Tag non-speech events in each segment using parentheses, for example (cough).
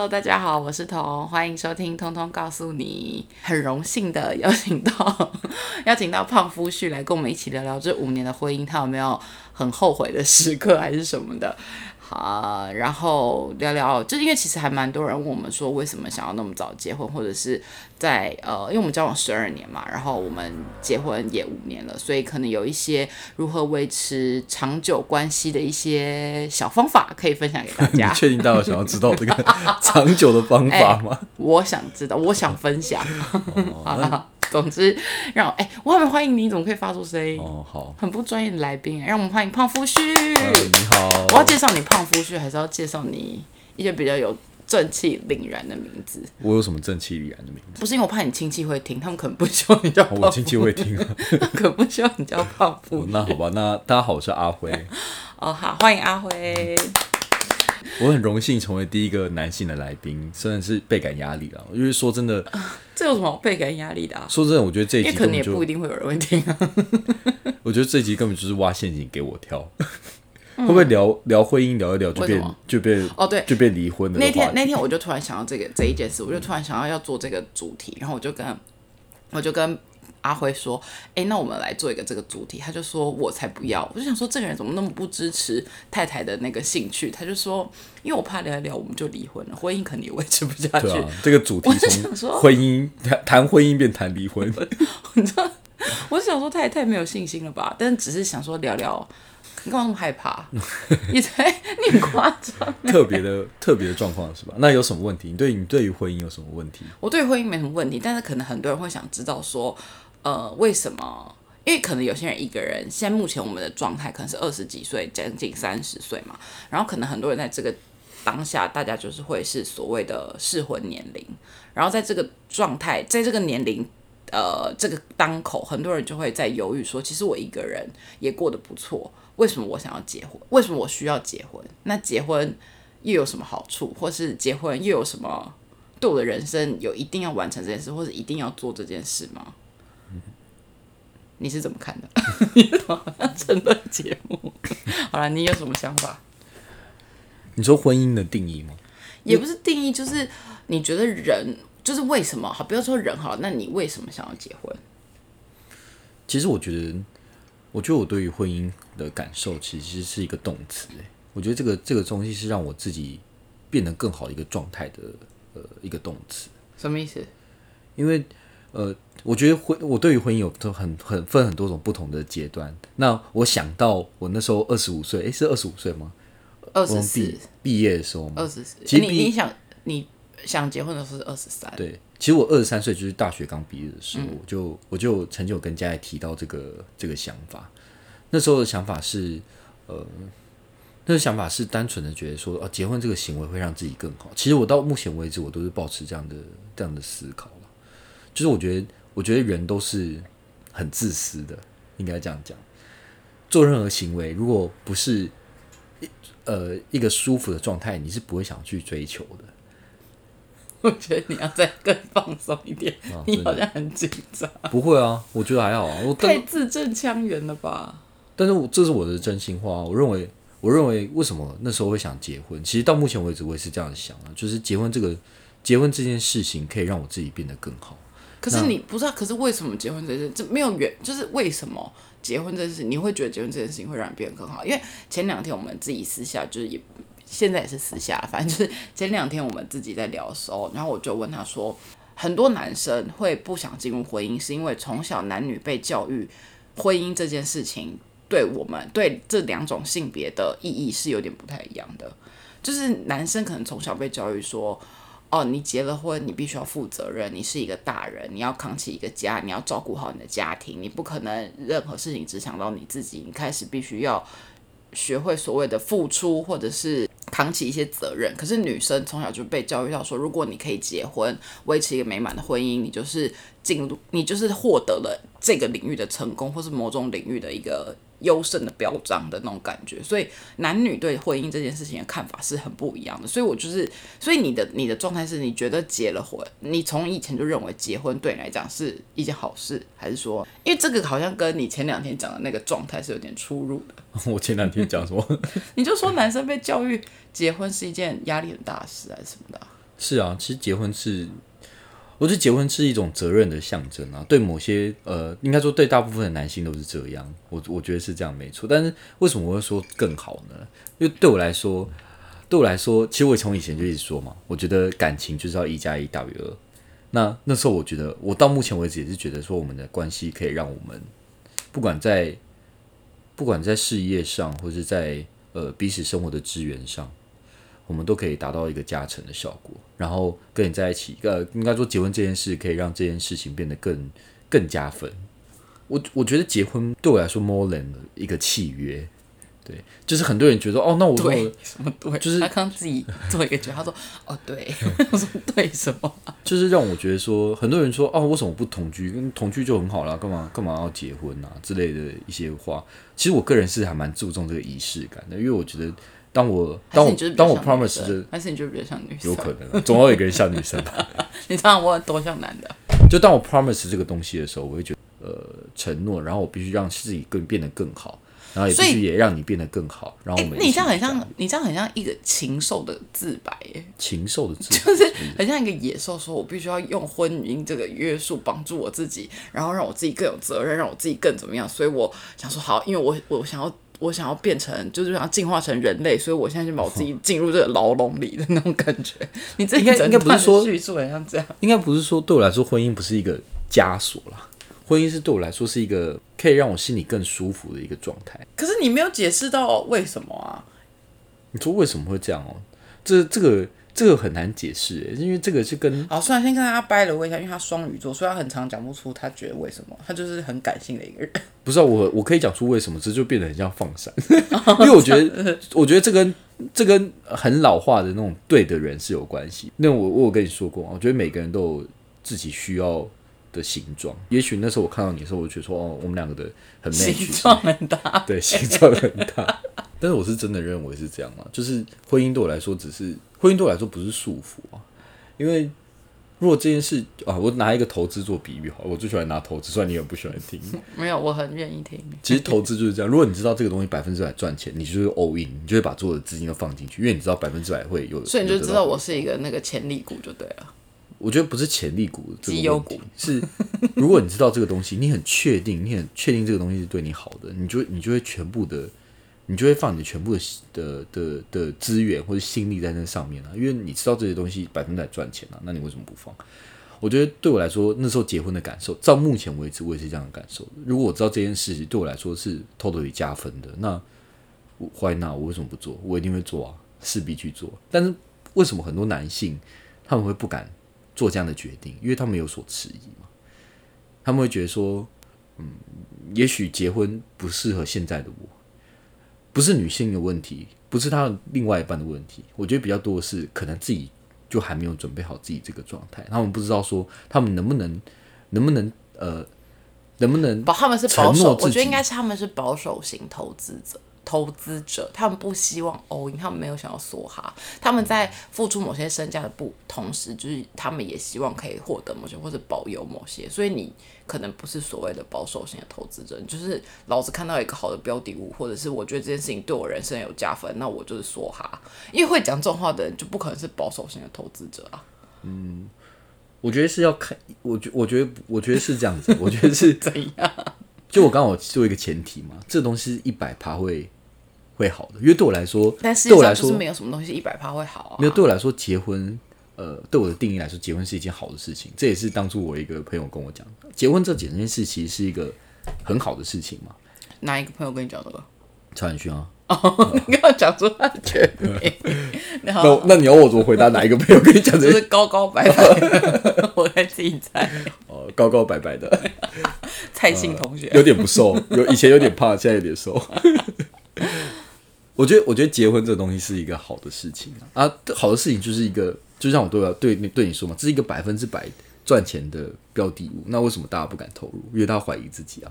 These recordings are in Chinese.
Hello，大家好，我是彤，欢迎收听《通通告诉你》。很荣幸的邀请到 (laughs) 邀请到胖夫婿来跟我们一起聊聊这五年的婚姻，他有没有很后悔的时刻，还是什么的？好，然后聊聊，就是因为其实还蛮多人问我们说，为什么想要那么早结婚，或者是在呃，因为我们交往十二年嘛，然后我们结婚也五年了，所以可能有一些如何维持长久关系的一些小方法可以分享给大 (laughs) 家。确定大家想要知道这个 (laughs) 长久的方法吗？我想知道，我想分享。(laughs) 好了。(laughs) 总之，让我哎，我很欢迎你，怎么可以发出声音？哦，好，很不专业的来宾，让我们欢迎胖夫婿。你好，我要介绍你胖夫婿，还是要介绍你一些比较有正气凛然的名字？我有什么正气凛然的名字？不是因为我怕你亲戚会听，他们可能不希望你叫我亲戚会听，(laughs) 可不希望你叫胖夫。那好吧，那大家好，我是阿辉。哦，好，欢迎阿辉。(laughs) 我很荣幸成为第一个男性的来宾，虽然是倍感压力了。因为说真的，(laughs) 这有什么倍感压力的？说真的，我觉得这一集可能也不一定会有人会听啊。(laughs) 我觉得这集根本就是挖陷阱给我跳。会不会聊聊婚姻聊一聊就变就变哦对，就变离婚的那天那天我就突然想到这个这一件事，我就突然想到要做这个主题，然后我就跟我就跟。阿辉说：“哎，那我们来做一个这个主题。”他就说：“我才不要！”我就想说，这个人怎么那么不支持太太的那个兴趣？他就说：“因为我怕聊一聊，我们就离婚了，婚姻肯定也维持不下去。”这个主题从婚姻谈谈婚姻变谈离婚，你知道？我想说，太太没有信心了吧？但只是想说聊聊，你干嘛那么害怕？(laughs) 你才你很夸张，特别的特别的状况是吧？那有什么问题？你对你对于婚姻有什么问题？我对婚姻没什么问题，但是可能很多人会想知道说。呃，为什么？因为可能有些人一个人，现在目前我们的状态可能是二十几岁，将近三十岁嘛。然后可能很多人在这个当下，大家就是会是所谓的适婚年龄。然后在这个状态，在这个年龄，呃，这个当口，很多人就会在犹豫说，其实我一个人也过得不错。为什么我想要结婚？为什么我需要结婚？那结婚又有什么好处？或是结婚又有什么对我的人生有一定要完成这件事，或者一定要做这件事吗？你是怎么看的？你怎么好像争论节目？好了，你有什么想法？你说婚姻的定义吗？也不是定义，就是你觉得人就是为什么好？不要说人好，那你为什么想要结婚？其实我觉得，我觉得我对于婚姻的感受，其实是一个动词。哎，我觉得这个这个东西是让我自己变得更好的一个状态的呃一个动词。什么意思？因为呃。我觉得婚，我对于婚姻有都很很分很多种不同的阶段。那我想到我那时候二十五岁，诶，是二十五岁吗？二十四毕业的时候，二十四。其实你你想你想结婚的时候是二十三。对，其实我二十三岁就是大学刚毕业的时候，我就我就曾经有跟家里提到这个这个想法。那时候的想法是，呃，那个想法是单纯的觉得说，哦，结婚这个行为会让自己更好。其实我到目前为止，我都是保持这样的这样的思考了，就是我觉得。我觉得人都是很自私的，应该这样讲。做任何行为，如果不是呃一个舒服的状态，你是不会想去追求的。(laughs) 我觉得你要再更放松一点，你好像很紧张。不会啊，我觉得还好啊。我太字正腔圆了吧？但是，我这是我的真心话。我认为，我认为，为什么那时候会想结婚？其实到目前为止，我也是这样想啊。就是结婚这个，结婚这件事情，可以让我自己变得更好。可是你不知道，可是为什么结婚这件事就没有原，就是为什么结婚这件事，你会觉得结婚这件事情会让你变得更好？因为前两天我们自己私下就是也，现在也是私下，反正就是前两天我们自己在聊的时候，然后我就问他说，很多男生会不想进入婚姻，是因为从小男女被教育，婚姻这件事情对我们对这两种性别的意义是有点不太一样的，就是男生可能从小被教育说。哦，你结了婚，你必须要负责任，你是一个大人，你要扛起一个家，你要照顾好你的家庭，你不可能任何事情只想到你自己，你开始必须要学会所谓的付出，或者是扛起一些责任。可是女生从小就被教育到说，如果你可以结婚，维持一个美满的婚姻，你就是进入，你就是获得了这个领域的成功，或是某种领域的一个。优胜的标章的那种感觉，所以男女对婚姻这件事情的看法是很不一样的。所以我就是，所以你的你的状态是你觉得结了婚，你从以前就认为结婚对你来讲是一件好事，还是说，因为这个好像跟你前两天讲的那个状态是有点出入的。(laughs) 我前两天讲什么？(laughs) 你就说男生被教育结婚是一件压力很大的事，还是什么的？是啊，其实结婚是，我觉得结婚是一种责任的象征啊。对某些呃，应该说对大部分的男性都是这样。我我觉得是这样没错。但是为什么我会说更好呢？因为对我来说，对我来说，其实我从以前就一直说嘛，我觉得感情就是要一加一大于二。那那时候我觉得，我到目前为止也是觉得说，我们的关系可以让我们不管在不管在事业上，或者在呃彼此生活的资源上，我们都可以达到一个加成的效果。然后跟你在一起，呃，应该说结婚这件事可以让这件事情变得更更加分。我我觉得结婚对我来说，more than 一个契约。对，就是很多人觉得哦，那我对什么对，就是他刚自己做一个决，他说哦对，(laughs) 我说对什么？就是让我觉得说，很多人说哦，为什么不同居？跟同居就很好了，干嘛干嘛要结婚啊之类的一些话。其实我个人是还蛮注重这个仪式感的，因为我觉得当我当我当我 promise 的，还是你觉得比较像女生？有可能，总要有一个人像女生吧？(laughs) 你知道我多像男的？就当我 promise 这个东西的时候，我会觉得呃承诺，然后我必须让自己更变得更好。然后也必须也让你变得更好，然后我们你这样很像，你这样很像一个禽兽的自白耶，禽兽的自白就是很像一个野兽，说我必须要用婚姻这个约束帮助我自己，然后让我自己更有责任，让我自己更怎么样，所以我想说好，因为我我想要我想要变成就是想要进化成人类，所以我现在就把我自己进入这个牢笼里的那种感觉。你这应该应该不是说叙述很像这样，应该不是说对我来说婚姻不是一个枷锁啦。婚姻是对我来说是一个可以让我心里更舒服的一个状态。可是你没有解释到为什么啊？你说为什么会这样哦？这这个这个很难解释，因为这个是跟……好，算了，先跟大家掰了一下，因为他双鱼座，所以他很常讲不出他觉得为什么，他就是很感性的一个人。(laughs) 不是啊，我我可以讲出为什么，这就变得很像放闪，(laughs) 因为我觉得我觉得这跟这跟很老化的那种对的人是有关系。那我我有跟你说过，我觉得每个人都有自己需要。的形状，也许那时候我看到你的时候，我觉得说哦，我们两个的很 match，形状很大，对，形状很大。但是我是真的认为是这样啊，就是婚姻对我来说只是婚姻对我来说不是束缚啊。因为如果这件事啊，我拿一个投资做比喻，好，我最喜欢拿投资，虽然你很不喜欢听，没有，我很愿意听。其实投资就是这样，如果你知道这个东西百分之百赚钱，你就是 all in，你就会把所有的资金都放进去，因为你知道百分之百会有，所以你就知道我是一个那个潜力股就对了。我觉得不是潜力股这个问题，是 (laughs) 如果你知道这个东西，你很确定，你很确定这个东西是对你好的，你就你就会全部的，你就会放你的全部的的的的资源或者心力在那上面啊，因为你知道这些东西百分百赚钱啊，那你为什么不放？我觉得对我来说，那时候结婚的感受，到目前为止我也是这样的感受。如果我知道这件事情对我来说是偷偷加分的，那我坏那我为什么不做？我一定会做啊，势必去做。但是为什么很多男性他们会不敢？做这样的决定，因为他们有所迟疑嘛，他们会觉得说，嗯，也许结婚不适合现在的我，不是女性的问题，不是他另外一半的问题，我觉得比较多的是可能自己就还没有准备好自己这个状态，他们不知道说他们能不能，能不能呃，能不能，他们是保守，我觉得应该是他们是保守型投资者。投资者他们不希望 all in，他们没有想要梭哈，他们在付出某些身价的不同时，就是他们也希望可以获得某些或者保有某些，所以你可能不是所谓的保守型的投资者，就是老子看到一个好的标的物，或者是我觉得这件事情对我人生有加分，那我就是梭哈，因为会讲这种话的人就不可能是保守型的投资者啊。嗯，我觉得是要看，我觉我觉得我觉得是这样子，我觉得是 (laughs) 怎样？就我刚好做一个前提嘛，这东西一百趴会。会好的，因为对我来说，但对我来说没有什么东西一百趴会好啊。没有对我来说，结婚，呃，对我的定义来说，结婚是一件好的事情。这也是当初我一个朋友跟我讲，结婚这几件事其实是一个很好的事情嘛。哪一个朋友跟你讲的？曹远勋啊。哦，你要讲出他的全名。那那你要我怎么回答？哪一个朋友跟你讲的？是高高白白，(laughs) 我该自己猜。哦，高高白白的蔡姓同学，有点不瘦，有以前有点胖，现在有点瘦。我觉得，我觉得结婚这个东西是一个好的事情啊！啊，好的事情就是一个，就像我对我对你对你说嘛，这是一个百分之百赚钱的标的物。那为什么大家不敢投入？因为他怀疑自己啊。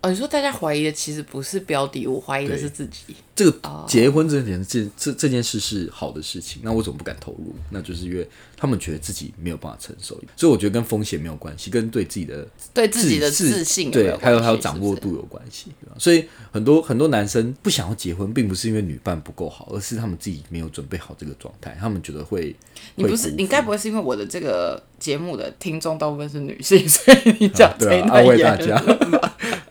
哦，你说大家怀疑的其实不是标的我，怀疑的是自己。这个结婚这件这这这件事是好的事情，那我怎么不敢投入？那就是因为他们觉得自己没有办法承受，所以我觉得跟风险没有关系，跟对自己的对自己的自自信对，还有还有掌握度有关系。所以很多很多男生不想要结婚，并不是因为女伴不够好，而是他们自己没有准备好这个状态，他们觉得会你不是你该不会是因为我的这个节目的听众大部分是女性，所以你讲这对啊，一段安慰大家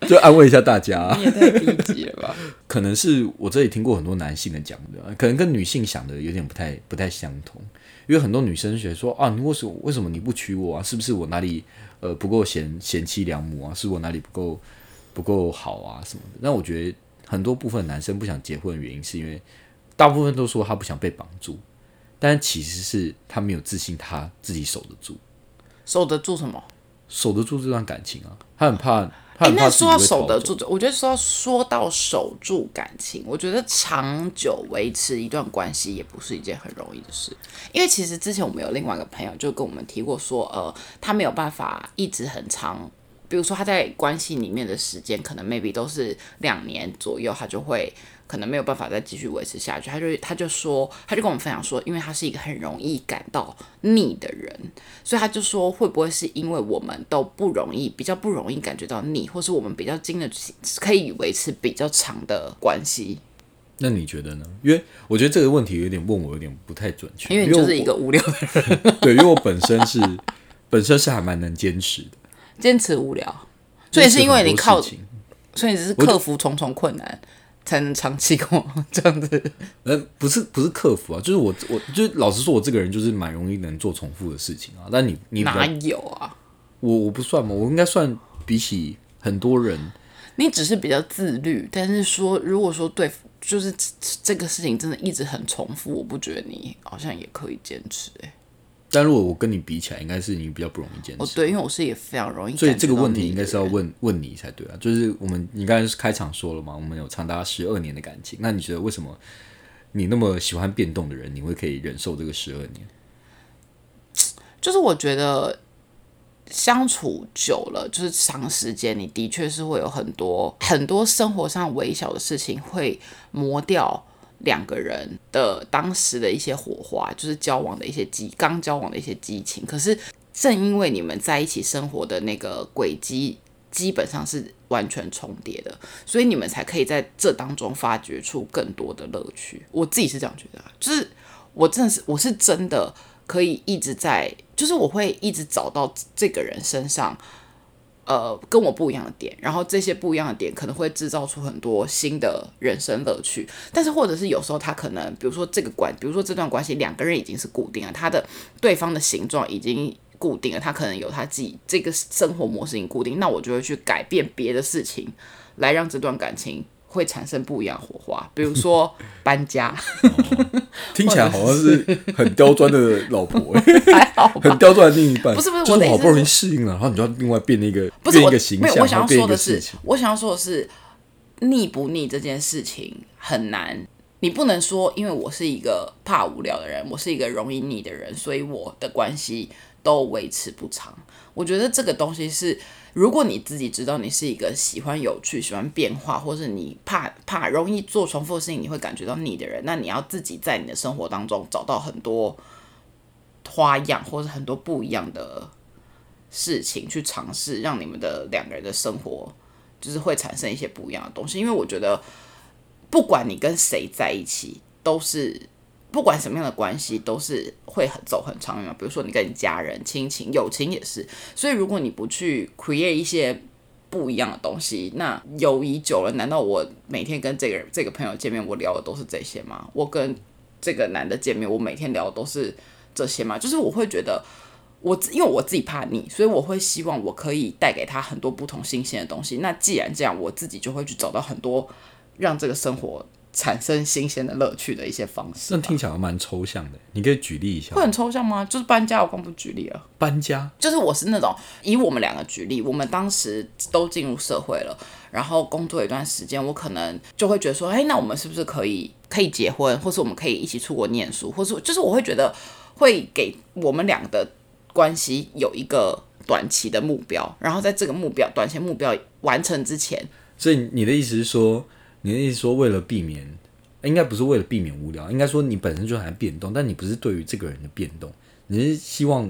(laughs) 就安慰一下大家、你也太低级了吧？(laughs) 可能是我这里听过很多男性的讲的，可能跟女性想的有点不太不太相同。因为很多女生觉得说啊，你为什么为什么你不娶我啊？是不是我哪里呃不够贤贤妻良母啊？是我哪里不够不够好啊什么的？但我觉得很多部分男生不想结婚的原因，是因为大部分都说他不想被绑住，但其实是他没有自信，他自己守得住，守得住什么？守得住这段感情啊。他很怕，他哎、欸那说到守得住，我觉得说说到守住感情，我觉得长久维持一段关系也不是一件很容易的事。因为其实之前我们有另外一个朋友就跟我们提过说，呃，他没有办法一直很长，比如说他在关系里面的时间可能 maybe 都是两年左右，他就会可能没有办法再继续维持下去。他就他就说，他就跟我们分享说，因为他是一个很容易感到腻的人，所以他就说，会不会是因为我们都不容易，比较不容易感觉到腻，或是我们比较经得起，可以维持比较长的关系？那你觉得呢？因为我觉得这个问题有点问我有点不太准确，因为你就是一个无聊的人，(laughs) 对，因为我本身是 (laughs) 本身是还蛮能坚持的，坚持无聊，所以是因为你靠所以只是克服重重困难才能长期跟我这样子。呃，不是不是克服啊，就是我我就是老实说，我这个人就是蛮容易能做重复的事情啊。但你你哪有啊？我我不算嘛，我应该算比起很多人，你只是比较自律，但是说如果说对，就是这这个事情真的一直很重复，我不觉得你好像也可以坚持、欸。但如果我跟你比起来，应该是你比较不容易坚持。哦，对，因为我是也非常容易，所以这个问题应该是要。问问你才对啊，就是我们你刚才开场说了嘛，我们有长达十二年的感情，那你觉得为什么你那么喜欢变动的人，你会可以忍受这个十二年？就是我觉得相处久了，就是长时间，你的确是会有很多很多生活上微小的事情会磨掉两个人的当时的一些火花，就是交往的一些激刚交往的一些激情。可是正因为你们在一起生活的那个轨迹基本上是完全重叠的，所以你们才可以在这当中发掘出更多的乐趣。我自己是这样觉得，就是我真的是我是真的可以一直在，就是我会一直找到这个人身上。呃，跟我不一样的点，然后这些不一样的点可能会制造出很多新的人生乐趣，但是或者是有时候他可能，比如说这个关，比如说这段关系两个人已经是固定了，他的对方的形状已经固定了，他可能有他自己这个生活模式已经固定，那我就会去改变别的事情，来让这段感情会产生不一样的火花，比如说 (laughs) 搬家，听起来好像是很刁钻的老婆、(laughs) 欸，还好吧很刁钻的另一半。不是不是就是好不容易适应了，然后你就要另外变一个不是一个形没有，象，我想要说的是我想要说的是，腻不腻这件事情很难。你不能说，因为我是一个怕无聊的人，我是一个容易腻的人，所以我的关系都维持不长。我觉得这个东西是，如果你自己知道你是一个喜欢有趣、喜欢变化，或是你怕怕容易做重复的事情，你会感觉到腻的人，那你要自己在你的生活当中找到很多花样，或是很多不一样的事情去尝试，让你们的两个人的生活就是会产生一些不一样的东西。因为我觉得，不管你跟谁在一起，都是不管什么样的关系，都是会很走很长远。比如说你跟你家人、亲情、友情也是。所以如果你不去 create 一些不一样的东西，那友谊久了，难道我每天跟这个人、这个朋友见面，我聊的都是这些吗？我跟这个男的见面，我每天聊的都是这些吗？就是我会觉得。我因为我自己怕腻，所以我会希望我可以带给他很多不同新鲜的东西。那既然这样，我自己就会去找到很多让这个生活产生新鲜的乐趣的一些方式那。听起来蛮抽象的，你可以举例一下会。很抽象吗？就是搬家，我刚不举例了。搬家，就是我是那种以我们两个举例，我们当时都进入社会了，然后工作一段时间，我可能就会觉得说，哎，那我们是不是可以可以结婚，或是我们可以一起出国念书，或是就是我会觉得会给我们两个的关系有一个短期的目标，然后在这个目标短期目标完成之前，所以你的意思是说，你的意思是说，为了避免，应该不是为了避免无聊，应该说你本身就还变动，但你不是对于这个人的变动，你是希望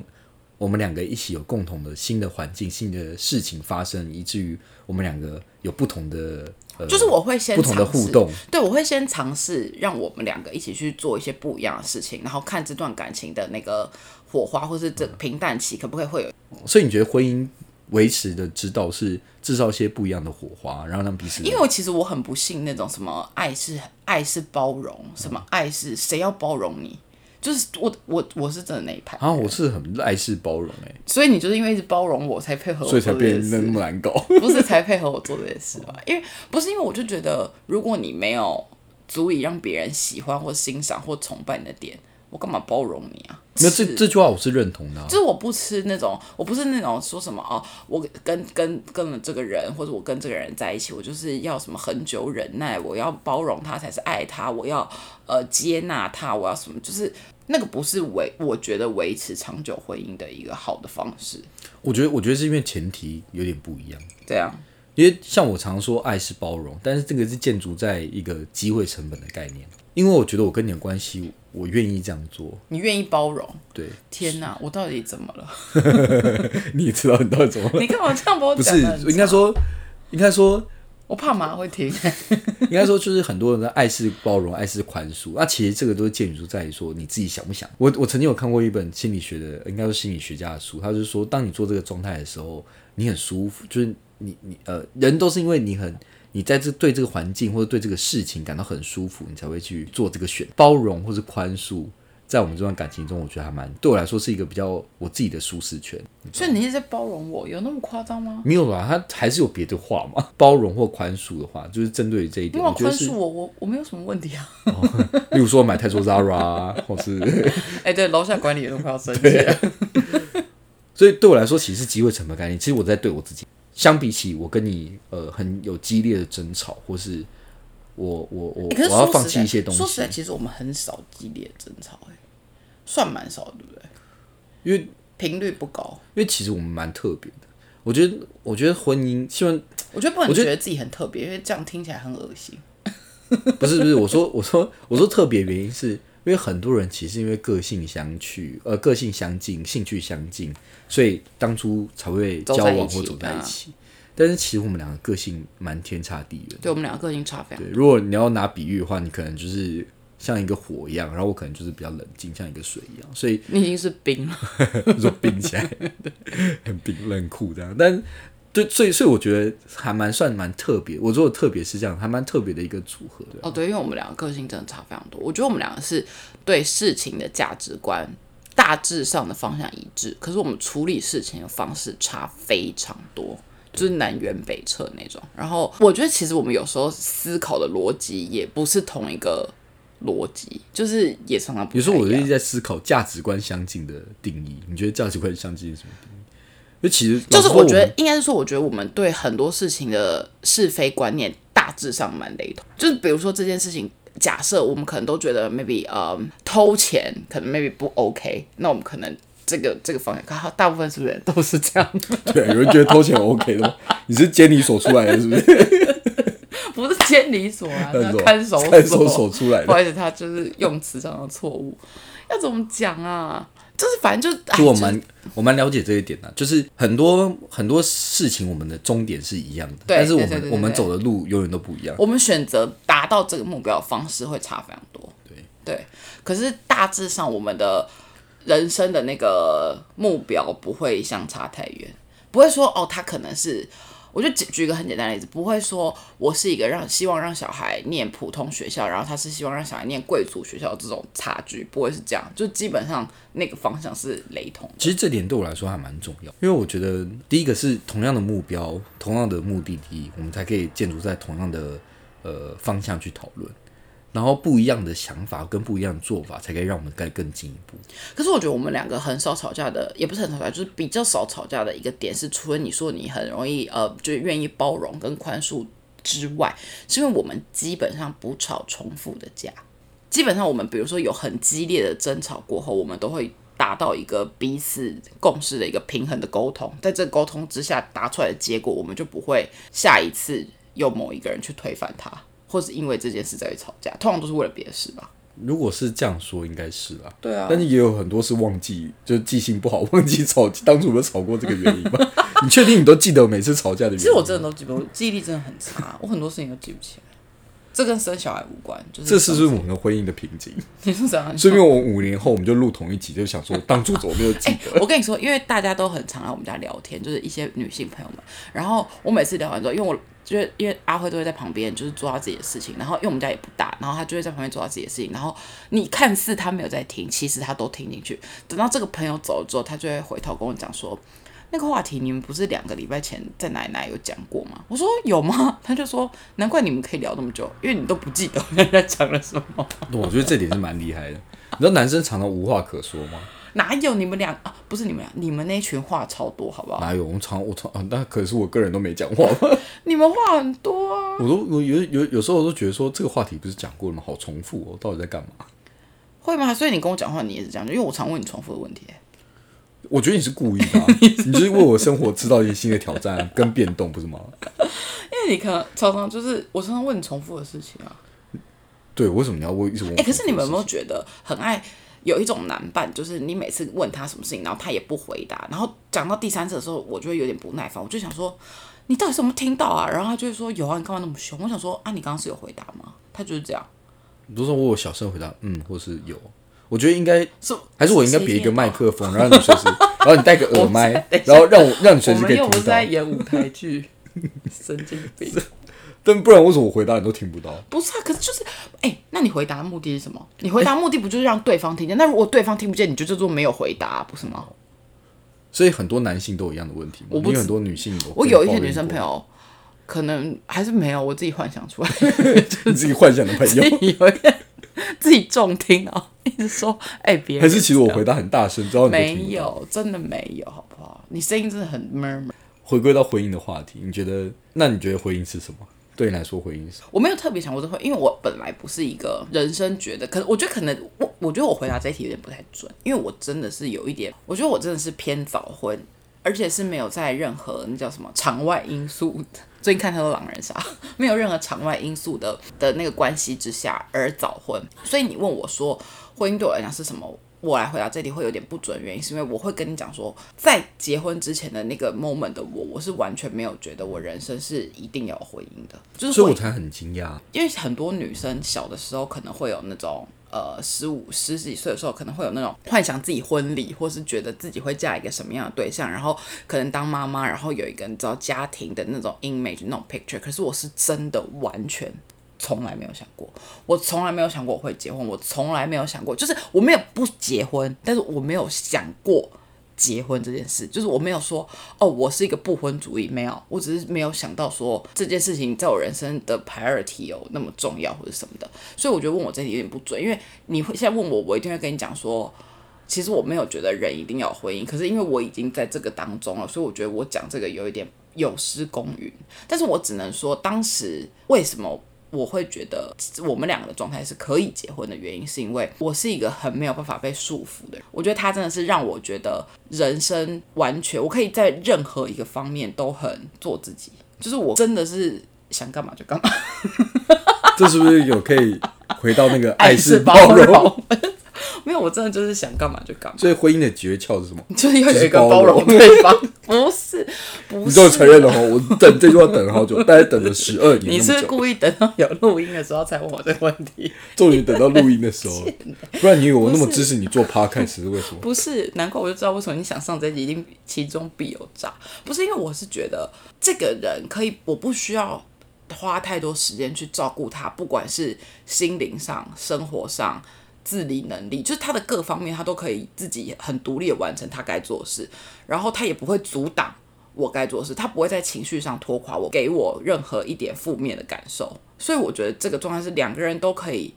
我们两个一起有共同的新的环境、新的事情发生，以至于我们两个有不同的呃，就是我会先不同的互动。对，我会先尝试让我们两个一起去做一些不一样的事情，然后看这段感情的那个火花，或是这平淡期可不可以会有。所以你觉得婚姻维持的之道是制造一些不一样的火花，然后让彼此因为我其实我很不信那种什么爱是爱是包容，什么爱是谁要包容你，就是我我我是真的那一派，啊，我是很爱是包容哎、所以你就是因为一直包容我才配合我所以才变得那么难搞。(laughs) 不是才配合我做这些事吧？因为不是因为我就觉得，如果你没有足以让别人喜欢或欣赏或崇拜你的点，我干嘛包容你啊？那这这句话我是认同的、啊。就是我不吃那种，我不是那种说什么哦，我跟跟跟了这个人，或者我跟这个人在一起，我就是要什么很久忍耐，我要包容他才是爱他，我要呃接纳他，我要什么，就是那个不是维，我觉得维持长久婚姻的一个好的方式。我觉得，我觉得是因为前提有点不一样。对啊，因为像我常说爱是包容，但是这个是建筑在一个机会成本的概念。因为我觉得我跟你的关系，我愿意这样做。你愿意包容？对，天哪，我到底怎么了？(laughs) 你也知道你到底怎么了？你干嘛这样把我不是讲得很，差应该说，应该说，我怕妈会听。(laughs) 应该说，就是很多人的爱是包容，爱是宽恕。那其实这个都是建筑在于说你自己想不想。我我曾经有看过一本心理学的，应该说心理学家的书，他就是说，当你做这个状态的时候，你很舒服，就是你你呃，人都是因为你很。你在这对这个环境或者对这个事情感到很舒服，你才会去做这个选包容或是宽恕。在我们这段感情中，我觉得还蛮对我来说是一个比较我自己的舒适圈。所以你一直在包容我，有那么夸张吗？没有啦，他还是有别的话嘛。(laughs) 包容或宽恕的话，就是针对于这一点，宽恕，我，我我没有什么问题啊。例如说买太多 Zara，啊 (laughs) 或是，哎、对，楼下管理员都快要生气了。(laughs) 所以对我来说，其实是机会成本概念。其实我在对我自己，相比起我跟你呃很有激烈的争吵，或是我我我我要放弃一些东西说，实在，其实我们很少激烈争吵、哎，算蛮少的，对不对？因为频率不高。因为其实我们蛮特别的。我觉得我觉得婚姻，希望我觉得不能我觉得自己很特别，因为这样听起来很恶心。不是不是，我说我说 (laughs) 我说特别原因是因为很多人其实因为个性相去，呃，个性相近，兴趣相近，所以当初才会交往或走在一啊起。但是其实我们两个个性蛮天差地远。对我们两个个性差非常对，如果你要拿比喻的话，你可能就是像一个火一样，然后我可能就是比较冷静，像一个水一样，所以你已经是冰了。就 (laughs) 说冰起来，很冰冷酷这样。但对，所以所以我觉得还蛮算蛮特别。我做的特别是这样，还蛮特别的一个组合的。哦，对，因为我们两个个性真的差非常多。我觉得我们两个是对事情的价值观大致上的方向一致，可是我们处理事情的方式差非常多。就是南辕北辙那种，然后我觉得其实我们有时候思考的逻辑也不是同一个逻辑，就是也常常不有时候我就一直在思考价值观相近的定义。你觉得价值观相近是什么定义？因为其实就是我觉得应该是说，我觉得我们对很多事情的是非观念大致上蛮雷同。就是比如说这件事情，假设我们可能都觉得 maybe 呃偷钱可能 maybe 不 OK，那我们可能这个这个方向，看大部分是不是都是这样？(laughs) 对，有人觉得偷钱 OK 的吗？你是监理所出来的，是不是？(laughs) 不是监理所啊，(laughs) 那看守看守所出来的。不好意思，他就是用词上的错误，要怎么讲啊？就是反正就是我蛮我蛮了解这一点的，就是很多很多事情我们的终点是一样的，但是我们我们走的路永远都不一样。我们选择达到这个目标的方式会差非常多。对对，可是大致上我们的人生的那个目标不会相差太远，不会说哦，他可能是。我就举举一个很简单的例子，不会说我是一个让希望让小孩念普通学校，然后他是希望让小孩念贵族学校这种差距，不会是这样，就基本上那个方向是雷同。其实这点对我来说还蛮重要，因为我觉得第一个是同样的目标、同样的目的地，我们才可以建筑在同样的呃方向去讨论，然后不一样的想法跟不一样的做法，才可以让我们更更进一步。可是我觉得我们两个很少吵架的，也不是很少吵架，就是比较少吵架的一个点是，除了你说你很容易呃，就是愿意包容跟宽恕之外，是因为我们基本上不吵重复的架。基本上我们比如说有很激烈的争吵过后，我们都会达到一个彼此共识的一个平衡的沟通，在这个沟通之下达出来的结果，我们就不会下一次有某一个人去推翻他，或是因为这件事在吵架，通常都是为了别的事吧。如果是这样说，应该是啦。对啊但是也有很多是忘记，就是记性不好，忘记吵当初有没有吵过这个原因吧？(laughs) 你确定你都记得每次吵架的原因？其实我真的都记不，我记忆力真的很差，我很多事情都记不起来。这跟生小孩无关，就是这是不是我们的婚姻的瓶颈？(laughs) 你是怎样？所以，因为我们五年后我们就录同一集，就想说当初怎么没有记？(laughs) 我跟你说，因为大家都很常来我们家聊天，就是一些女性朋友们。然后我每次聊完之后，因为我就是因为阿辉都会在旁边，就是做他自己的事情。然后因为我们家也不大，然后他就会在旁边做他自己的事情。然后你看似他没有在听，其实他都听进去。等到这个朋友走了之后，他就会回头跟我讲说。那个话题你们不是两个礼拜前在奶奶有讲过吗？我说有吗？(laughs) 他就说难怪你们可以聊那么久，因为你都不记得人家讲了什么。(laughs) 我觉得这点是蛮厉害的。你知道男生常常无话可说吗？哪有你们俩啊？不是你们俩，你们那群话超多，好不好？哪有？我们常我常啊，那可是我个人都没讲话。(laughs) 你们话很多啊。我都我有有有时候我都觉得说这个话题不是讲过了吗？好重复哦，到底在干嘛？会吗？所以你跟我讲话，你也是这样，因为我常问你重复的问题。我觉得你是故意的、(laughs) 啊，你就是为我生活制造一些新的挑战跟变动，不是吗？因为你可能常常就是我常常问你重复的事情啊。对，为什么你要问一直问我？哎、可是你们有没有觉得很爱有一种难办，就是你每次问他什么事情，然后他也不回答，然后讲到第三次的时候，我就会有点不耐烦，我就想说你到底是有没有听到啊？然后他就会说有啊，你干嘛那么凶？我想说啊，你刚刚是有回答吗？他就是这样，你都说我有小声回答，嗯，或是有。我觉得应该是还是我应该别一个麦克风，然后你随时，然后你戴个 (laughs) 耳麦然后让我让你随我时可以听到们又不是在。演舞台剧，(laughs) 神经病。但不然为什么我回答你都听不到？不是啊，可是就是，哎、那你回答的目的是什么？你回答目的不就是让对方听见？那如果对方听不见，你就叫做没有回答，不是吗？所以很多男性都有一样的问题嘛。我不知因为很多女性有，我有一些女生朋，友，可能还是没有，我自己幻想出来，你 (laughs) (laughs) 自己幻想的朋友，有一点自己重听啊，一直说，哎、别人还是其实我回答很大声，知道你都听没不到。有，真的没有，好不好？你声音真的很 murmur。回归到婚姻的话题，你觉得？那你觉得婚姻是什么？对你来说，婚姻是？我没有特别想过这会，因为我本来不是一个人生觉得，可能我觉得可能我我觉得我回答这一题有点不太准，因为我真的是有一点，我觉得我真的是偏早婚，而且是没有在任何那叫什么场外因素的，最近看太多狼人杀，没有任何场外因素的的那个关系之下而早婚，所以你问我说婚姻对我来讲是什么？我来回答这题会有点不准，原因是因为我会跟你讲说，在结婚之前的那个 moment 的我，我是完全没有觉得我人生是一定要有婚姻的，就是婚所以我才很惊讶。因为很多女生小的时候可能会有那种呃十五十几岁的时候可能会有那种幻想自己婚礼，或是觉得自己会嫁一个什么样的对象，然后可能当妈妈，然后有一个你知道家庭的那种 image 那种 picture。可是我是真的完全。从来没有想过，我从来没有想过我会结婚，我从来没有想过，就是我没有不结婚，但是我没有想过结婚这件事，就是我没有说哦，我是一个不婚主义，没有，我只是没有想到说这件事情在我人生的 priority 有那么重要或者什么的，所以我觉得问我这题有点不准，因为你会现在问我，我一定会跟你讲说，其实我没有觉得人一定要婚姻，可是因为我已经在这个当中了，所以我觉得我讲这个有一点有失公允，但是我只能说当时为什么。我会觉得我们两个的状态是可以结婚的原因，是因为我是一个很没有办法被束缚的人。我觉得他真的是让我觉得人生完全，我可以在任何一个方面都很做自己，就是我真的是想干嘛就干嘛，这是不是有可以回到那个爱是是包容？容。(laughs) 没有，我真的就是想干嘛就干嘛，所以婚姻的诀窍是什么？(laughs) 就是要有一个包容对方，(laughs) 不是不是。你终于承认了哦，我等这句话等了好久，大概等了十二年你是故意等到有录音的时候才问我这个问题？终于等到录音的时候，不然你以为我那么支持你做 podcast 是为什么？不是，难怪我就知道为什么你想上这集，一定其中必有诈。不是因为我是觉得这个人可以，我不需要花太多时间去照顾他，不管是心灵上、生活上、自理能力，就是他的各方面，他都可以自己很独立的完成他该做的事，然后他也不会阻挡。我该做的事，他不会在情绪上拖垮我，给我任何一点负面的感受，所以我觉得这个状态是两个人都可以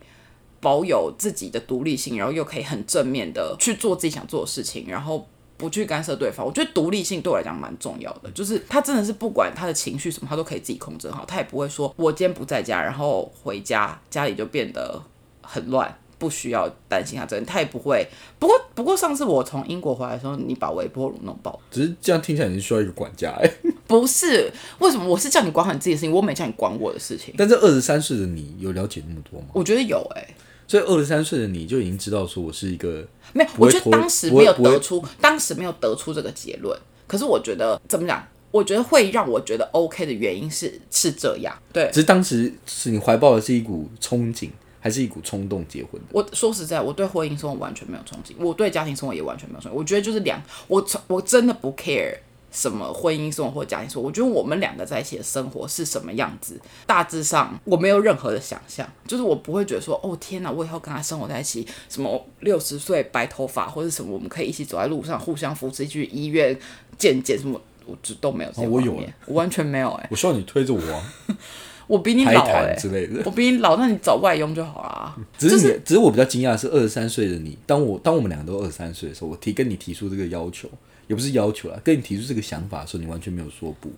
保有自己的独立性，然后又可以很正面的去做自己想做的事情，然后不去干涉对方。我觉得独立性对我来讲蛮重要的，就是他真的是不管他的情绪什么，他都可以自己控制好，他也不会说我今天不在家，然后回家家里就变得很乱。不需要担心他这个，他也不会。不过不过上次我从英国回来的时候，你把微波炉弄爆，只是这样听起来你是需要一个管家哎、(laughs) 不是为什么？我是叫你管好你自己的事情，我没叫你管我的事情。但这二十三岁的你有了解那么多吗？我觉得有哎、所以二十三岁的你就已经知道说我是一个没有，我觉得当时没有得出，当时没有得出这个结论。可是我觉得怎么讲？我觉得会让我觉得 OK 的原因是是这样。对只是当时是你怀抱的是一股憧憬，还是一股冲动结婚的？我说实在，我对婚姻生活完全没有憧憬，我对家庭生活也完全没有憧憬。我觉得就是两，我从我真的不 care 什么婚姻生活或家庭生活。我觉得我们两个在一起的生活是什么样子，大致上我没有任何的想象，就是我不会觉得说，哦天哪，我以后跟他生活在一起，什么六十岁白头发或者什么，我们可以一起走在路上，互相扶持，去医院见见什么。我就都没有这些哦我有我完全没有哎、我希望你推着我、啊、(laughs) 我比你老哎、谈之类的。我比你老，那你找外佣就好啦。(laughs) 只是你，只是我比较惊讶的是，二十三岁的你，当我当我们两个都二十三岁的时候，我提跟你提出这个要求，也不是要求啦，跟你提出这个想法的时候，你完全没有说不，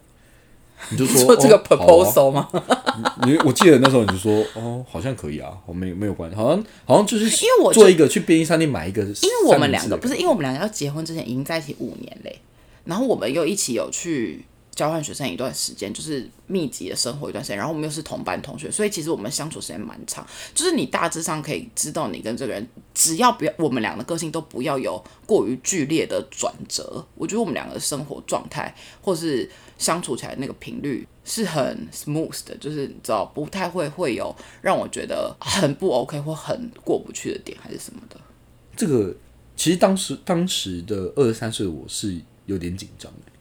你就说 (laughs) 说这个哦好啊 proposal 吗？(laughs) 你我记得那时候你就说哦，好像可以啊，我没有没有关系，好像好像就是因为我做一个去便利商店买一个，因因为我们两个不是，因为我们两个要结婚之前已经在一起五年嘞，然后我们又一起有去交换学生一段时间，就是密集的生活一段时间，然后我们又是同班同学，所以其实我们相处时间蛮长。就是你大致上可以知道你跟这个人，只要不要我们俩的个性都不要有过于剧烈的转折，我觉得我们两个的生活状态或是相处起来那个频率是很 smooth 的，就是你知道不太会会有让我觉得很不 OK 或很过不去的点还是什么的。这个其实当时当时的二十三岁我是有点紧张的，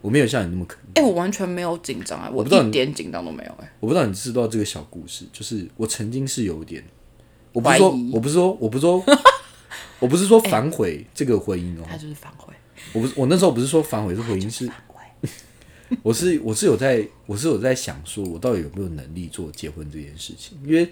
我没有像你那么肯定哎、我完全没有紧张啊，我不知道你一点紧张都没有哎、我不知道你知不知道这个小故事，就是我曾经是有点，我不是说，我不是说，我不是说，(laughs) 我不是说反悔这个婚姻哦、他就是反悔，我不是，我那时候不是说反悔是婚姻，(laughs) 是。我是我是有在，我是有在想说，我到底有没有能力做结婚这件事情？因为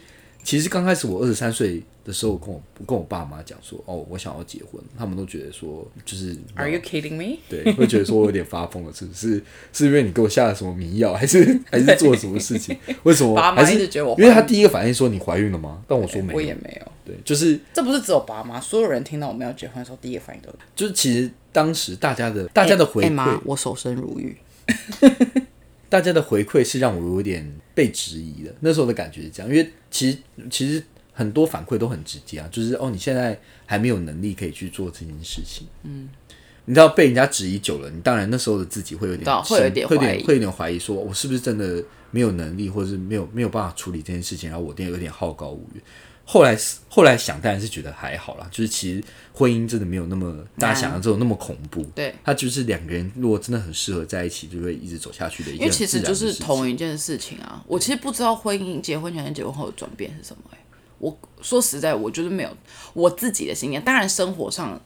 其实刚开始我二十三岁的时候，我跟我跟我爸妈讲说，哦，我想要结婚，他们都觉得说，就是，Are you kidding me？对，会觉得说我有点发疯了，是不是？是因为你给我下了什么迷药，还是 (laughs) 还是做了什么事情？为什么？爸妈还是一直觉得我因为他第一个反应说你怀孕了吗？但我说没有我也，没有。对，就是这不是只有爸妈，所有人听到我们要结婚的时候，第一个反应都是就是其实当时大家的大家的回馈，，我守身如玉。(laughs) 大家的回馈是让我有点被质疑的。那时候的感觉是这样，因为其实其实很多反馈都很直接啊，就是哦，你现在还没有能力可以去做这件事情。嗯，你知道被人家质疑久了，你当然那时候的自己会有点会有生会有点怀疑点会有点怀疑，说我是不是真的没有能力，或者是没有没有办法处理这件事情，然后我有点有点好高骛远。后来后来想，当然是觉得还好啦，就是其实婚姻真的没有那么大家想象中那么恐怖。对，他就是两个人如果真的很适合在一起，就会一直走下去的一因为其实就是同一件事情啊。我其实不知道婚姻结婚前跟结婚后的转变是什么、欸。我说实在，我就是没有我自己的经验。当然，生活上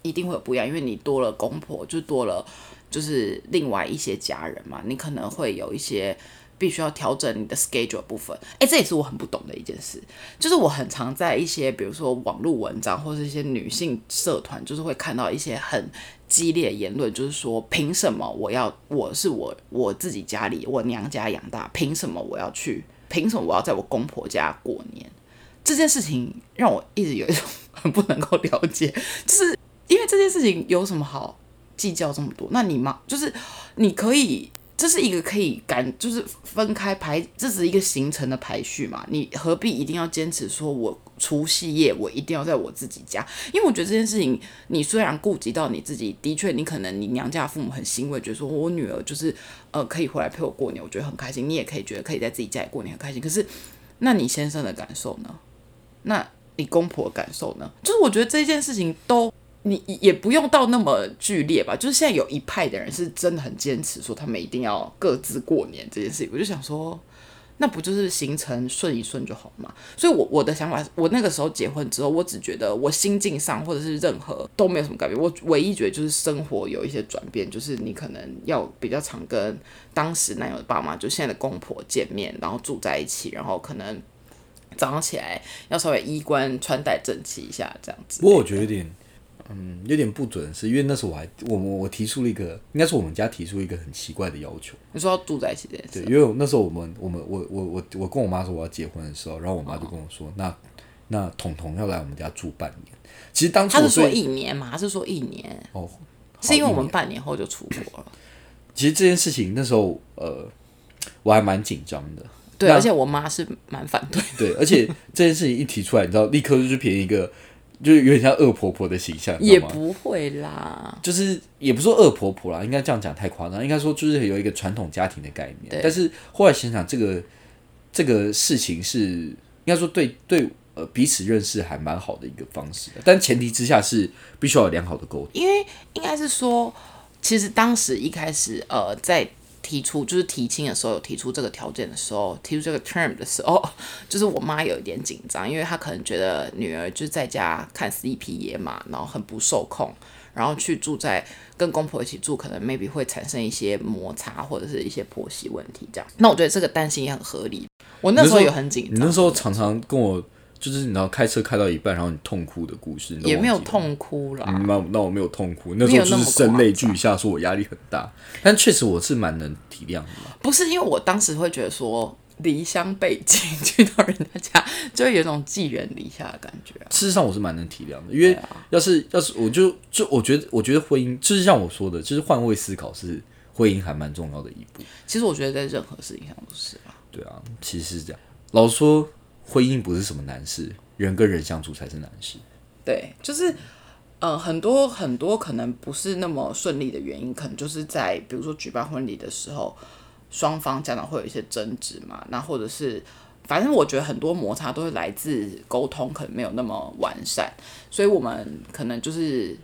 一定会有不一样，因为你多了公婆，就多了就是另外一些家人嘛，你可能会有一些。必须要调整你的 schedule 部分，哎、这也是我很不懂的一件事。就是我很常在一些比如说网络文章或者一些女性社团，就是会看到一些很激烈的言论，就是说凭什么我要我是我我自己家里我娘家养大，凭什么我要去？凭什么我要在我公婆家过年？这件事情让我一直有一种 (laughs) 很不能够了解，就是因为这件事情有什么好计较这么多？那你妈就是你可以。这是一个可以感，就是分开排，这是一个行程的排序嘛？你何必一定要坚持说，我除夕夜我一定要在我自己家？因为我觉得这件事情，你虽然顾及到你自己，的确你可能你娘家父母很欣慰，觉得说我女儿就是呃可以回来陪我过年，我觉得很开心。你也可以觉得可以在自己家里过年很开心。可是，那你先生的感受呢？那你公婆感受呢？就是我觉得这件事情都。你也不用到那么剧烈吧，就是现在有一派的人是真的很坚持说他们一定要各自过年这件事情，我就想说，那不就是行程顺一顺就好嘛？所以我，我的想法，我那个时候结婚之后，我只觉得我心境上或者是任何都没有什么改变，我唯一觉得就是生活有一些转变，就是你可能要比较常跟当时男友的爸妈，就现在的公婆见面，然后住在一起，然后可能早上起来要稍微衣冠穿戴整齐一下，这样子。不过我觉得，嗯，有点不准，是因为那时候我还我我我提出了一个，应该是我们家提出一个很奇怪的要求。你说要住在一起这件对，事，因为我那时候我们我们我我我我跟我妈说我要结婚的时候，然后我妈就跟我说，那那彤彤要来我们家住半年。其实当初他是说一年嘛？他是说一年，哦，是因为我们半年后就出国了。(coughs) 其实这件事情那时候呃我还蛮紧张的，对，而且我妈是蛮反对。对，而且这件事情一提出来，你知道，立刻就是便宜一个就是有点像恶婆婆的形象，也？不会啦，就是也不是说恶婆婆啦，应该这样讲太夸张，应该说就是有一个传统家庭的概念。但是后来想想，这个这个事情是应该说对对呃彼此认识还蛮好的一个方式的，但前提之下是必须要有良好的沟通。因为应该是说，其实当时一开始呃在。提出就是提亲的时候有提出这个条件的时候，提出这个 term 的时候，(laughs) 就是我妈有一点紧张，因为她可能觉得女儿就是在家看死一匹野马，然后很不受控，然后去住在跟公婆一起住，可能 maybe 会产生一些摩擦或者是一些婆媳问题这样。那我觉得这个担心也很合理。我那时候也很紧张，你那时候常常跟我就是你知道开车开到一半，然后你痛哭的故事，也没有痛哭啦。嗯那那我没有痛哭，那时候就是声泪俱下，说我压力很大。但确实我是蛮能体谅的嘛。不是因为我当时会觉得说离乡背景 (laughs) 去到人家家，就会有一种寄人篱下的感觉啊。事实上我是蛮能体谅的，因为要是要是我就就我觉得我觉得婚姻就是像我说的，就是换位思考是婚姻还蛮重要的一步。其实我觉得在任何事情上都是啊。对啊，其实是这样。老实说，婚姻不是什么难事，人跟人相处才是难事。对，就是呃，很多很多可能不是那么顺利的原因，可能就是在比如说举办婚礼的时候，双方家长会有一些争执嘛，那或者是。反正我觉得很多摩擦都是来自沟通可能没有那么完善，所以我们可能就是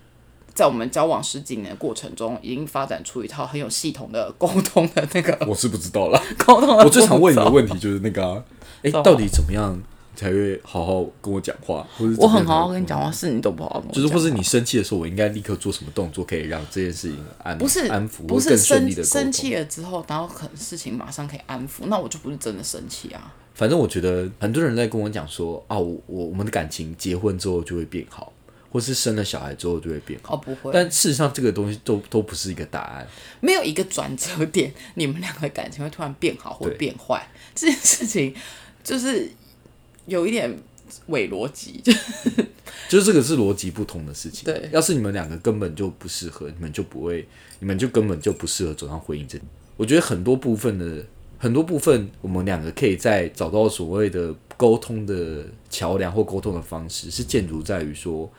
在我们交往十几年的过程中，已经发展出一套很有系统的沟通的那个 (laughs) 我是不知道啦，沟通的。我最常问你的问题就是那个、啊，哎、什么到底怎么样才会好好跟我讲话？或者我很好好跟你讲话，是你都不好好跟我就是或是你生气的时候，我应该立刻做什么动作，可以让这件事情安不是安抚，不是生。生气了之后，然后可能事情马上可以安抚，那我就不是真的生气啊。反正我觉得很多人在跟我讲说啊，我我我们的感情结婚之后就会变好，或是生了小孩之后就会变好。哦，不会，但事实上，这个东西都都不是一个答案。没有一个转折点，你们两个感情会突然变好或变坏，这件事情就是有一点伪逻辑，就就是这个是逻辑不同的事情。对要是你们两个根本就不适合，你们就不会，你们就根本就不适合走上婚姻这。我觉得很多部分的很多部分，我们两个可以在找到所谓的沟通的桥梁或沟通的方式，是建筑在于说，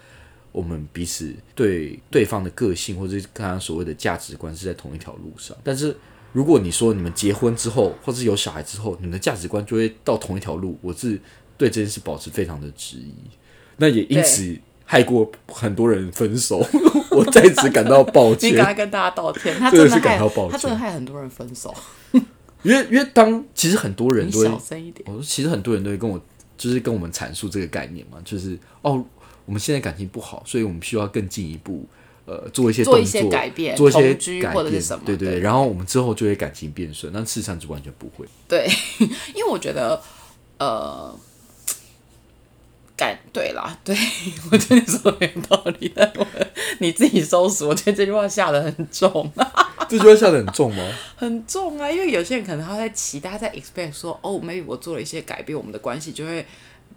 我们彼此对对方的个性或者是刚刚所谓的价值观是在同一条路上。但是如果你说你们结婚之后，或是有小孩之后，你们的价值观就会到同一条路，我是对这件事保持非常的质疑。那也因此害过很多人分手，(laughs) 我在此感到抱你歉赶。快跟大家道歉，他真的是感到抱歉他真的害很多人分手，因为因为当其实很多人都会小声一点。我说，其实很多人都会跟我，就是跟我们阐述这个概念嘛，就是哦，我们现在感情不好，所以我们需要更进一步，呃，做一些做一些改变做一些改变或者是什么对对对然后我们之后就会感情变顺，但事实上是完全不会。对，(laughs) 因为我觉得，呃，感对啦，对 (laughs) 我觉得你说的很有道理，但我你自己收拾，我觉得这句话下的很重，(laughs) 这句话下的很重吗？很重啊，因为有些人可能他在期待，他在 expect 说，哦，maybe 我做了一些改变，我们的关系就会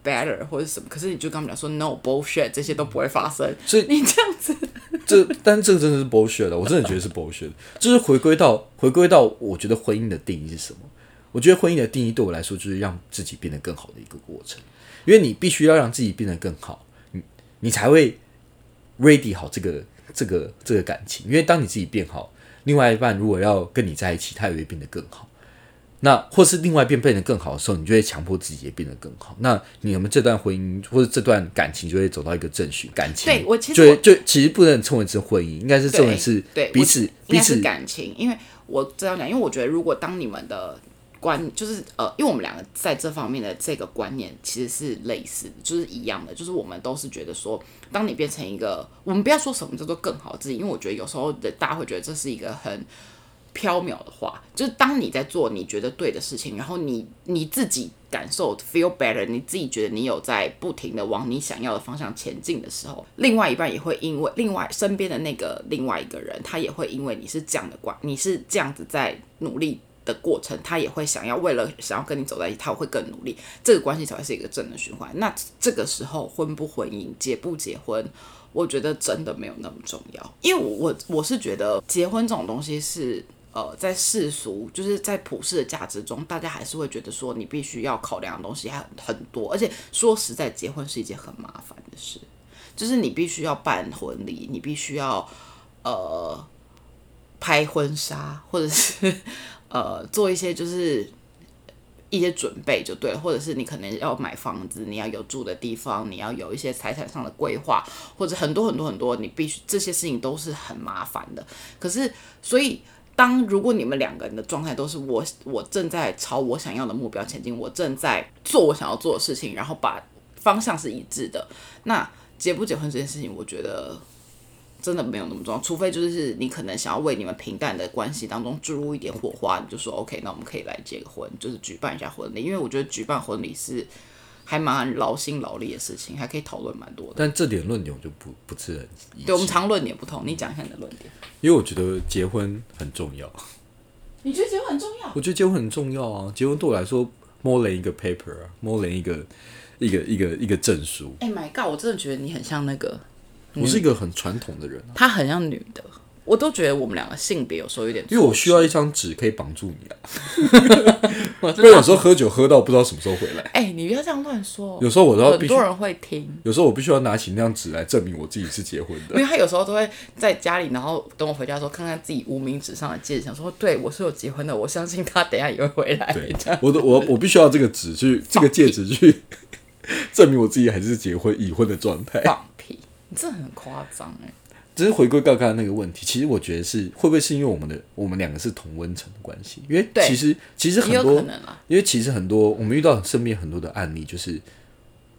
better 或者什么，可是你就跟他们讲说，no bullshit，这些都不会发生，所以你这样子，这，但这个真的是 bullshit 的，我真的觉得是 bullshit。就是回归到回归到，我觉得婚姻的定义是什么？我觉得婚姻的定义对我来说，就是让自己变得更好的一个过程。因为你必须要让自己变得更好，你你才会 ready 好这个这个这个感情。因为当你自己变好，另外一半如果要跟你在一起，他也会变得更好。那或是另外一边变得更好的时候，你就会强迫自己也变得更好。那你们这段婚姻或者这段感情就会走到一个正循感情。对我其实就就其实不能称为是婚姻，应该是称为是对彼此彼此感情，因为我这样讲，因为我觉得如果当你们的观就是呃，因为我们两个在这方面的这个观念其实是类似的，就是一样的，就是我们都是觉得说，当你变成一个，我们不要说什么叫做更好自己，因为我觉得有时候的大家会觉得这是一个很缥缈的话，就是当你在做你觉得对的事情，然后你你自己感受 feel better，你自己觉得你有在不停的往你想要的方向前进的时候，另外一半也会因为另外身边的那个另外一个人，他也会因为你是这样的关，你是这样子在努力的过程，他也会想要为了想要跟你走在一起，他会更努力，这个关系才会是一个正的循环。那这个时候婚不婚姻、结不结婚，我觉得真的没有那么重要，因为我我是觉得结婚这种东西是。呃，在世俗就是在普世的价值中，大家还是会觉得说你必须要考量的东西还很多，而且说实在，结婚是一件很麻烦的事，就是你必须要办婚礼，你必须要呃拍婚纱，或者是呃做一些就是一些准备就对了，或者是你可能要买房子，你要有住的地方，你要有一些财产上的规划，或者很多很多很多，你必须这些事情都是很麻烦的。可是所以。当如果你们两个人的状态都是我我正在朝我想要的目标前进，我正在做我想要做的事情，然后把方向是一致的，那结不结婚这件事情，我觉得真的没有那么重要。除非就是你可能想要为你们平淡的关系当中注入一点火花，你就说 OK，那我们可以来结个婚，就是举办一下婚礼。因为我觉得举办婚礼是。还蛮劳心劳力的事情，还可以讨论蛮多的。但这点论点我就不不是很对，我们常论点不同。你讲一下你的论点。因为我觉得结婚很重要。你觉得结婚很重要？我觉得结婚很重要啊！结婚对我来说，more than 一个 paper，more than 一个一个一个一个证书。哎，My God！我真的觉得你很像那个，我是一个很传统的人。他很像女的。我都觉得我们两个性别有时候有点，因为我需要一张纸可以绑住你啊，(laughs) 不然有时候喝酒喝到不知道什么时候回来。哎，你不要这样乱说。有时候我都要，很多人会听。有时候我必须要拿起那张纸来证明我自己是结婚的。因为他有时候都会在家里，然后等我回家的时候看看自己无名指上的戒指，想说对我是有结婚的，我相信他等下也会回来。对，我我必须要这个纸去这个戒指去证明我自己还是结婚已婚的状态。放屁，你这很夸张哎。只是回归刚刚那个问题，其实我觉得是会不会是因为我们的我们两个是同温层的关系？因为其实其实很多，因为其实很多我们遇到身边很多的案例，就是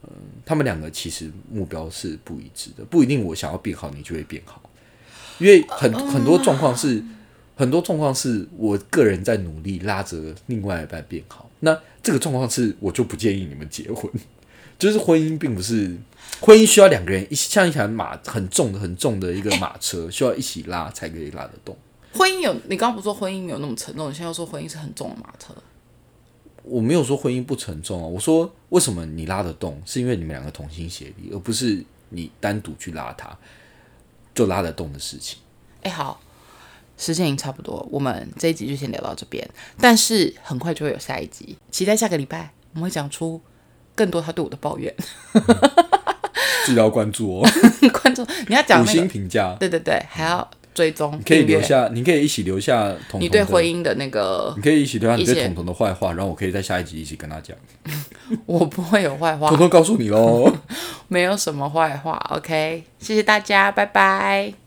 嗯，他们两个其实目标是不一致的，不一定我想要变好，你就会变好。因为很很多状况是很多状况是我个人在努力拉着另外一半变好，那这个状况是我就不建议你们结婚，(laughs) 就是婚姻并不是。婚姻需要两个人一起，像一台马很重的、很重的一个马车，需要一起拉才可以拉得动。婚姻有，你刚刚不说婚姻没有那么沉重，你现在又说婚姻是很重的马车。我没有说婚姻不沉重啊，我说为什么你拉得动，是因为你们两个同心协力，而不是你单独去拉它就拉得动的事情。哎，好，时间已经差不多，我们这一集就先聊到这边，但是很快就会有下一集，期待下个礼拜我们会讲出更多他对我的抱怨。记得要关注哦，(laughs) 关注你要讲五星评价，对对对，还要追踪，可以留下，你可以一起留下你对婚姻的那个，你可以一起留下你对彤彤的坏话，然后我可以在下一集一起跟他讲。(laughs) 我不会有坏话，彤彤告诉你喽，(laughs) 没有什么坏话。OK，谢谢大家，拜拜。